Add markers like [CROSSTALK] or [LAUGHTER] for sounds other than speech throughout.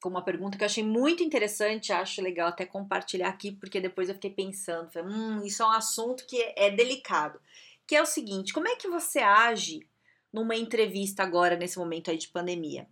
com uma pergunta que eu achei muito interessante, acho legal até compartilhar aqui, porque depois eu fiquei pensando, falei, hum, isso é um assunto que é delicado, que é o seguinte, como é que você age numa entrevista agora, nesse momento aí de pandemia?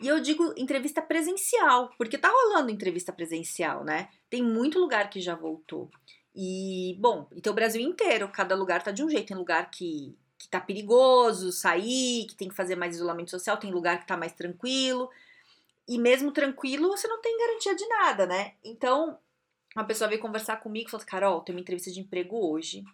E eu digo entrevista presencial, porque tá rolando entrevista presencial, né? Tem muito lugar que já voltou. E, bom, então o Brasil inteiro, cada lugar tá de um jeito. Tem lugar que, que tá perigoso sair, que tem que fazer mais isolamento social, tem lugar que tá mais tranquilo. E mesmo tranquilo, você não tem garantia de nada, né? Então, uma pessoa veio conversar comigo e falou: Carol, tem uma entrevista de emprego hoje.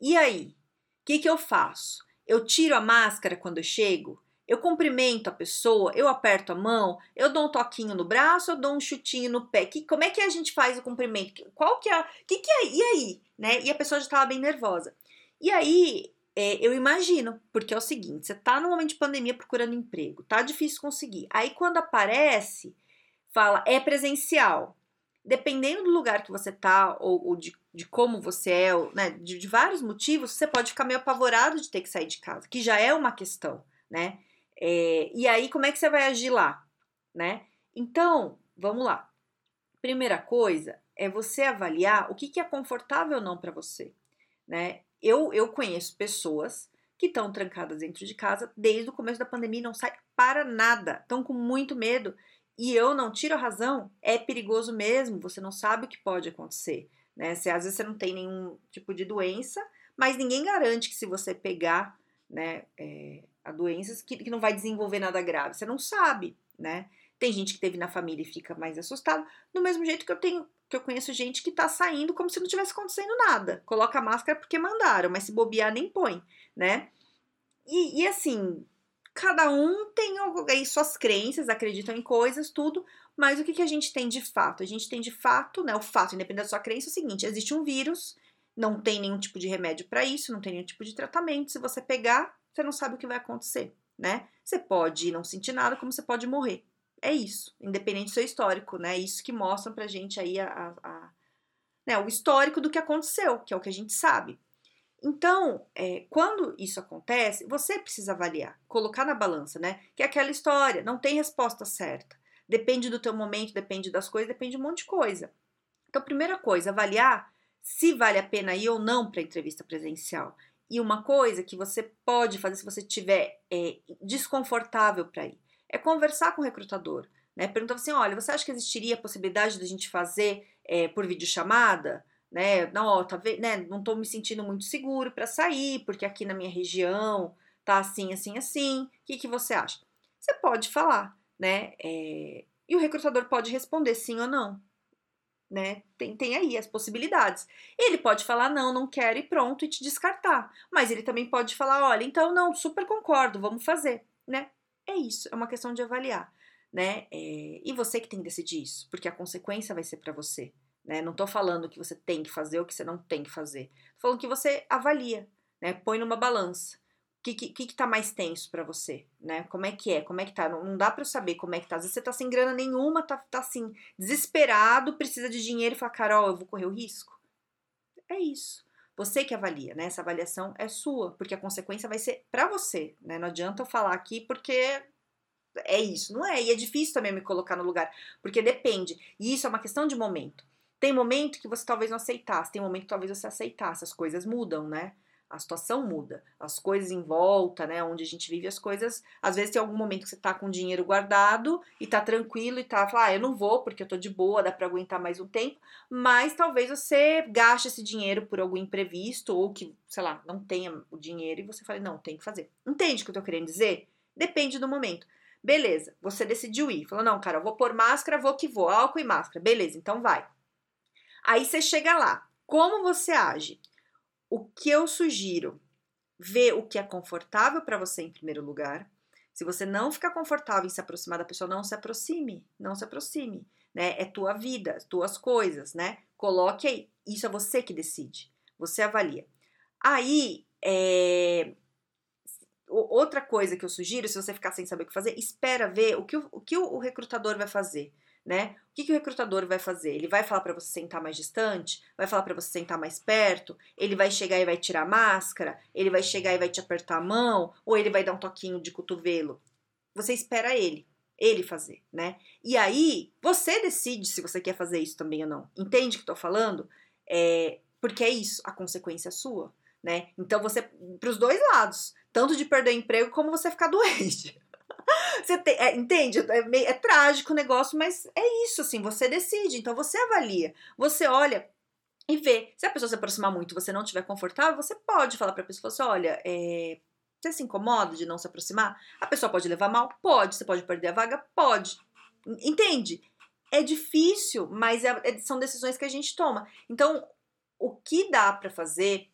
E aí? O que, que eu faço? Eu tiro a máscara quando eu chego? Eu cumprimento a pessoa, eu aperto a mão, eu dou um toquinho no braço, eu dou um chutinho no pé. Que, como é que a gente faz o cumprimento? Qual que é? Que que é? E aí, né? E a pessoa já estava bem nervosa. E aí, é, eu imagino, porque é o seguinte: você tá no momento de pandemia procurando emprego, tá difícil conseguir. Aí quando aparece, fala é presencial. Dependendo do lugar que você tá, ou, ou de, de, como você é, ou, né, de, de, vários motivos, você pode ficar meio apavorado de ter que sair de casa, que já é uma questão, né? É, e aí, como é que você vai agir lá, né? Então, vamos lá. Primeira coisa é você avaliar o que, que é confortável ou não para você, né? Eu, eu conheço pessoas que estão trancadas dentro de casa desde o começo da pandemia e não saem para nada, estão com muito medo. E eu não tiro a razão, é perigoso mesmo, você não sabe o que pode acontecer. Né? Às vezes você não tem nenhum tipo de doença, mas ninguém garante que se você pegar né, é, a doença, que, que não vai desenvolver nada grave. Você não sabe, né? Tem gente que teve na família e fica mais assustado, do mesmo jeito que eu tenho que eu conheço gente que tá saindo como se não tivesse acontecendo nada. Coloca a máscara porque mandaram, mas se bobear nem põe, né? E, e assim, cada um tem aí suas crenças, acreditam em coisas, tudo, mas o que, que a gente tem de fato? A gente tem de fato, né? O fato, independente da sua crença, é o seguinte: existe um vírus, não tem nenhum tipo de remédio para isso, não tem nenhum tipo de tratamento. Se você pegar, você não sabe o que vai acontecer, né? Você pode não sentir nada, como você pode morrer é isso, independente do seu histórico, né? Isso que mostra pra gente aí a, a, a né, o histórico do que aconteceu, que é o que a gente sabe. Então, é, quando isso acontece, você precisa avaliar, colocar na balança, né? Que é aquela história, não tem resposta certa. Depende do teu momento, depende das coisas, depende de um monte de coisa. Então, primeira coisa, avaliar se vale a pena ir ou não para entrevista presencial. E uma coisa que você pode fazer se você estiver é, desconfortável para ir é conversar com o recrutador. Né? Perguntar assim: olha, você acha que existiria a possibilidade da gente fazer é, por videochamada? Né? Não, tá, né? não estou me sentindo muito seguro para sair, porque aqui na minha região tá assim, assim, assim. O que, que você acha? Você pode falar, né? É, e o recrutador pode responder sim ou não. Né? Tem, tem aí as possibilidades. Ele pode falar não, não quero e pronto e te descartar. Mas ele também pode falar, olha, então não, super concordo, vamos fazer, né? É isso, é uma questão de avaliar, né? É, e você que tem que decidir isso, porque a consequência vai ser para você, né? Não tô falando que você tem que fazer ou que você não tem que fazer. Tô falando que você avalia, né? Põe numa balança. O que, que, que tá mais tenso para você, né? Como é que é? Como é que tá? Não, não, dá para eu saber como é que tá. Às vezes você tá sem grana nenhuma, tá, tá assim, desesperado, precisa de dinheiro e fala, Carol, eu vou correr o risco. É isso. Você que avalia, né? Essa avaliação é sua, porque a consequência vai ser para você, né? Não adianta eu falar aqui porque é isso, não é? E é difícil também me colocar no lugar, porque depende. E isso é uma questão de momento. Tem momento que você talvez não aceitasse, tem momento que talvez você aceitasse, as coisas mudam, né? A situação muda, as coisas em volta, né, onde a gente vive as coisas, às vezes tem algum momento que você tá com dinheiro guardado e tá tranquilo e tá, fala, ah, eu não vou porque eu tô de boa, dá para aguentar mais um tempo, mas talvez você gaste esse dinheiro por algum imprevisto ou que, sei lá, não tenha o dinheiro e você fale, não, tem que fazer. Entende o que eu tô querendo dizer? Depende do momento. Beleza, você decidiu ir, falou, não, cara, eu vou pôr máscara, vou que vou, álcool e máscara, beleza, então vai. Aí você chega lá, como você age? O que eu sugiro? Ver o que é confortável para você em primeiro lugar, Se você não ficar confortável em se aproximar da pessoa, não se aproxime, não se aproxime, né? É tua vida, tuas coisas, né? Coloque aí. Isso é você que decide, você avalia. Aí, é... outra coisa que eu sugiro, se você ficar sem saber o que fazer, espera ver o que o, o, que o recrutador vai fazer né? O que, que o recrutador vai fazer? Ele vai falar para você sentar mais distante? Vai falar para você sentar mais perto? Ele vai chegar e vai tirar a máscara? Ele vai chegar e vai te apertar a mão? Ou ele vai dar um toquinho de cotovelo? Você espera ele, ele fazer, né? E aí, você decide se você quer fazer isso também ou não. Entende o que eu falando? É, porque é isso, a consequência é sua, né? Então você, para os dois lados, tanto de perder o emprego como você ficar [LAUGHS] doente. Você tem, é, entende? É, meio, é trágico o negócio, mas é isso, assim, você decide, então você avalia. Você olha e vê. Se a pessoa se aproximar muito você não estiver confortável, você pode falar para a pessoa assim: olha, é, você se incomoda de não se aproximar? A pessoa pode levar mal? Pode. Você pode perder a vaga? Pode. Entende? É difícil, mas é, é, são decisões que a gente toma. Então, o que dá para fazer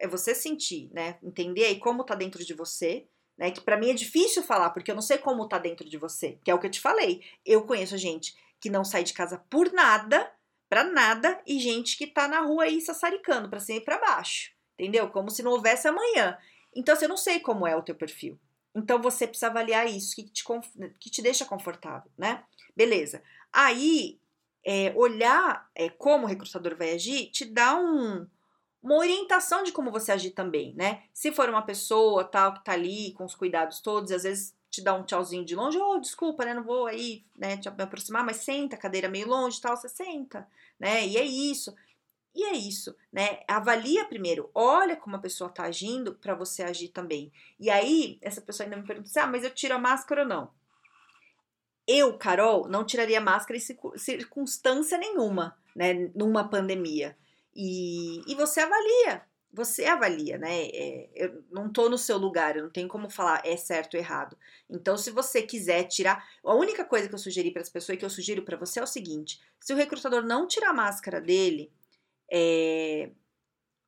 é você sentir, né? Entender aí como tá dentro de você né? Que para mim é difícil falar, porque eu não sei como tá dentro de você, que é o que eu te falei. Eu conheço gente que não sai de casa por nada, para nada, e gente que tá na rua aí sassaricando para cima e para baixo, entendeu? Como se não houvesse amanhã. Então, assim, eu não sei como é o teu perfil. Então, você precisa avaliar isso, que te, que te deixa confortável, né? Beleza. Aí, é, olhar é, como o recrutador vai agir te dá um, uma orientação de como você agir também, né? Se for uma pessoa tal que tá ali com os cuidados todos, às vezes te dá um tchauzinho de longe, oh, desculpa, né? Não vou aí, né, te aproximar, mas senta, cadeira meio longe, tal, você senta, né? E é isso. E é isso, né? Avalia primeiro, olha como a pessoa tá agindo para você agir também. E aí, essa pessoa ainda me pergunta assim: ah, mas eu tiro a máscara ou não? Eu, Carol, não tiraria máscara em circunstância nenhuma, né? Numa pandemia. E, e você avalia, você avalia, né? É, eu não tô no seu lugar, eu não tenho como falar é certo ou errado. Então, se você quiser tirar, a única coisa que eu sugeri para as pessoas e que eu sugiro para você é o seguinte: se o recrutador não tirar a máscara dele, é,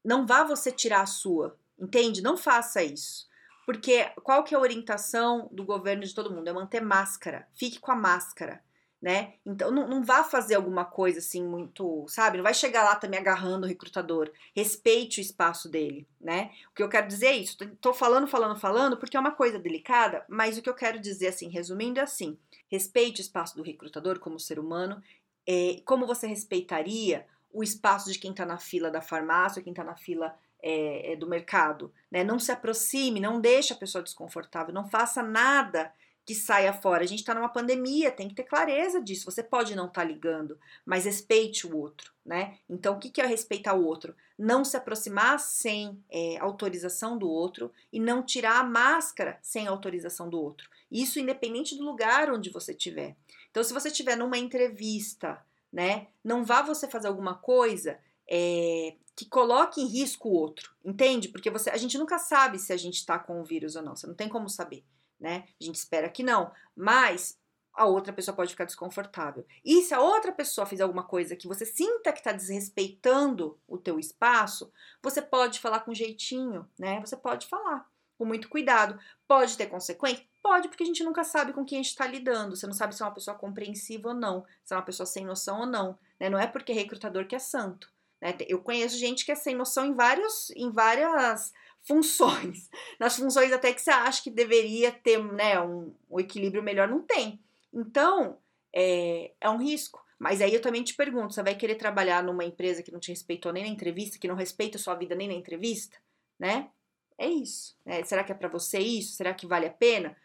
não vá você tirar a sua, entende? Não faça isso. Porque qual que é a orientação do governo de todo mundo? É manter máscara. Fique com a máscara né? Então não, não vá fazer alguma coisa assim muito, sabe? Não vai chegar lá também agarrando o recrutador. Respeite o espaço dele, né? O que eu quero dizer é isso. Tô falando, falando, falando, porque é uma coisa delicada, mas o que eu quero dizer, assim, resumindo, é assim: respeite o espaço do recrutador como ser humano. É, como você respeitaria o espaço de quem está na fila da farmácia, quem está na fila é, é, do mercado, né? Não se aproxime, não deixe a pessoa desconfortável, não faça nada que saia fora. A gente está numa pandemia, tem que ter clareza disso. Você pode não estar tá ligando, mas respeite o outro, né? Então, o que é respeitar o outro? Não se aproximar sem é, autorização do outro e não tirar a máscara sem autorização do outro. Isso independente do lugar onde você estiver. Então, se você estiver numa entrevista, né, não vá você fazer alguma coisa é, que coloque em risco o outro, entende? Porque você, a gente nunca sabe se a gente está com o vírus ou não. Você não tem como saber né? A gente espera que não, mas a outra pessoa pode ficar desconfortável. E se a outra pessoa fizer alguma coisa que você sinta que está desrespeitando o teu espaço, você pode falar com jeitinho, né? Você pode falar com muito cuidado. Pode ter consequência? Pode, porque a gente nunca sabe com quem a gente está lidando. Você não sabe se é uma pessoa compreensiva ou não, se é uma pessoa sem noção ou não. Né? Não é porque é recrutador que é santo. Né? Eu conheço gente que é sem noção em, vários, em várias funções. [LAUGHS] Nas funções até que você acha que deveria ter né, um, um equilíbrio melhor, não tem. Então, é, é um risco. Mas aí eu também te pergunto: você vai querer trabalhar numa empresa que não te respeitou nem na entrevista, que não respeita a sua vida nem na entrevista? Né? É isso. Né? Será que é para você isso? Será que vale a pena?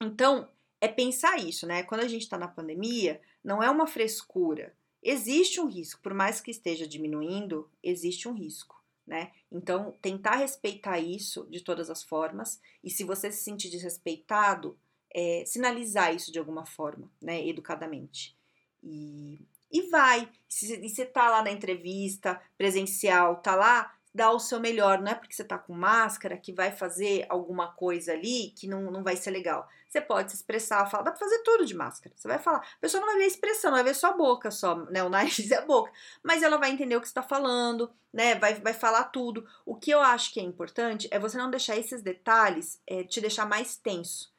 Então, é pensar isso, né? Quando a gente está na pandemia, não é uma frescura. Existe um risco, por mais que esteja diminuindo, existe um risco né? Então, tentar respeitar isso de todas as formas, e se você se sentir desrespeitado, é, sinalizar isso de alguma forma, né? Educadamente. E, e vai. Se, você tá lá na entrevista presencial, tá lá, dá o seu melhor. Não é porque você tá com máscara que vai fazer alguma coisa ali que não, não vai ser legal. Você pode se expressar, falar, dá pra fazer tudo de máscara. Você vai falar. A pessoa não vai ver a expressão, vai ver só a boca, só, né? O nariz e [LAUGHS] a boca. Mas ela vai entender o que você tá falando, né? Vai, vai falar tudo. O que eu acho que é importante é você não deixar esses detalhes é, te deixar mais tenso.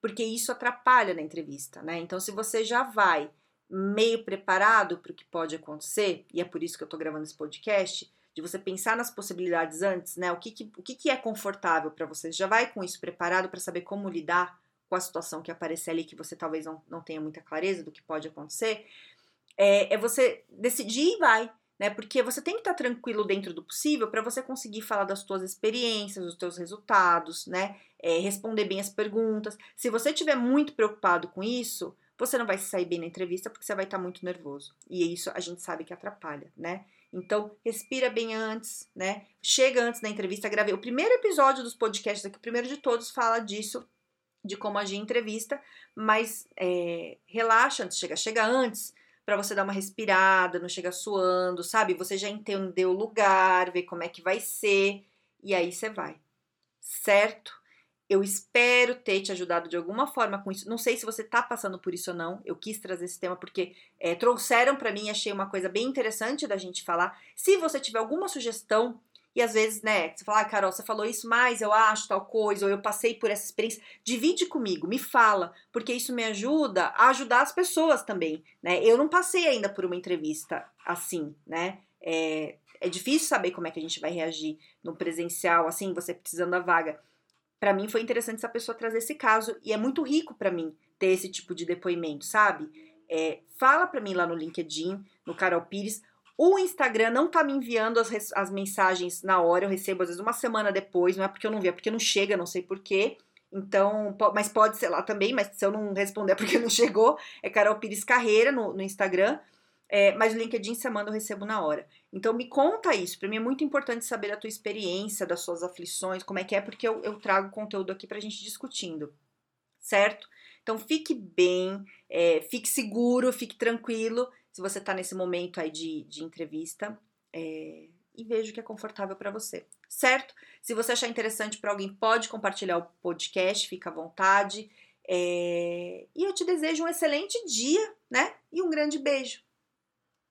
porque isso atrapalha na entrevista, né? Então, se você já vai meio preparado para o que pode acontecer, e é por isso que eu estou gravando esse podcast, de você pensar nas possibilidades antes, né? O que, que o que, que é confortável para você? Já vai com isso preparado para saber como lidar com a situação que aparecer ali, que você talvez não, não tenha muita clareza do que pode acontecer. É, é você decidir e vai, né? Porque você tem que estar tranquilo dentro do possível para você conseguir falar das suas experiências, dos seus resultados, né? É, responder bem as perguntas. Se você estiver muito preocupado com isso, você não vai se sair bem na entrevista porque você vai estar muito nervoso. E isso a gente sabe que atrapalha, né? Então, respira bem antes, né? Chega antes da entrevista, gravei. O primeiro episódio dos podcasts aqui, o primeiro de todos, fala disso, de como agir em entrevista, mas é, relaxa antes de chegar. Chega antes para você dar uma respirada, não chegar suando, sabe? Você já entendeu o lugar, ver como é que vai ser, e aí você vai, certo? Eu espero ter te ajudado de alguma forma com isso. Não sei se você tá passando por isso ou não. Eu quis trazer esse tema porque é, trouxeram para mim, achei uma coisa bem interessante da gente falar. Se você tiver alguma sugestão, e às vezes, né, você fala, ah, Carol, você falou isso, mas eu acho tal coisa, ou eu passei por essa experiência. Divide comigo, me fala, porque isso me ajuda a ajudar as pessoas também, né? Eu não passei ainda por uma entrevista assim, né? É, é difícil saber como é que a gente vai reagir no presencial, assim, você precisando da vaga para mim foi interessante essa pessoa trazer esse caso e é muito rico para mim ter esse tipo de depoimento, sabe? É, fala para mim lá no LinkedIn, no Carol Pires. O Instagram não tá me enviando as, as mensagens na hora, eu recebo às vezes uma semana depois, não é porque eu não vi, é porque não chega, não sei porquê. Então, mas pode ser lá também, mas se eu não responder é porque não [LAUGHS] chegou. É Carol Pires Carreira no, no Instagram. É, mas o LinkedIn você manda, eu recebo na hora. Então me conta isso. Para mim é muito importante saber da tua experiência, das suas aflições, como é que é, porque eu, eu trago conteúdo aqui pra gente discutindo, certo? Então fique bem, é, fique seguro, fique tranquilo se você tá nesse momento aí de, de entrevista. É, e veja o que é confortável para você, certo? Se você achar interessante para alguém, pode compartilhar o podcast, fica à vontade. É, e eu te desejo um excelente dia, né? E um grande beijo.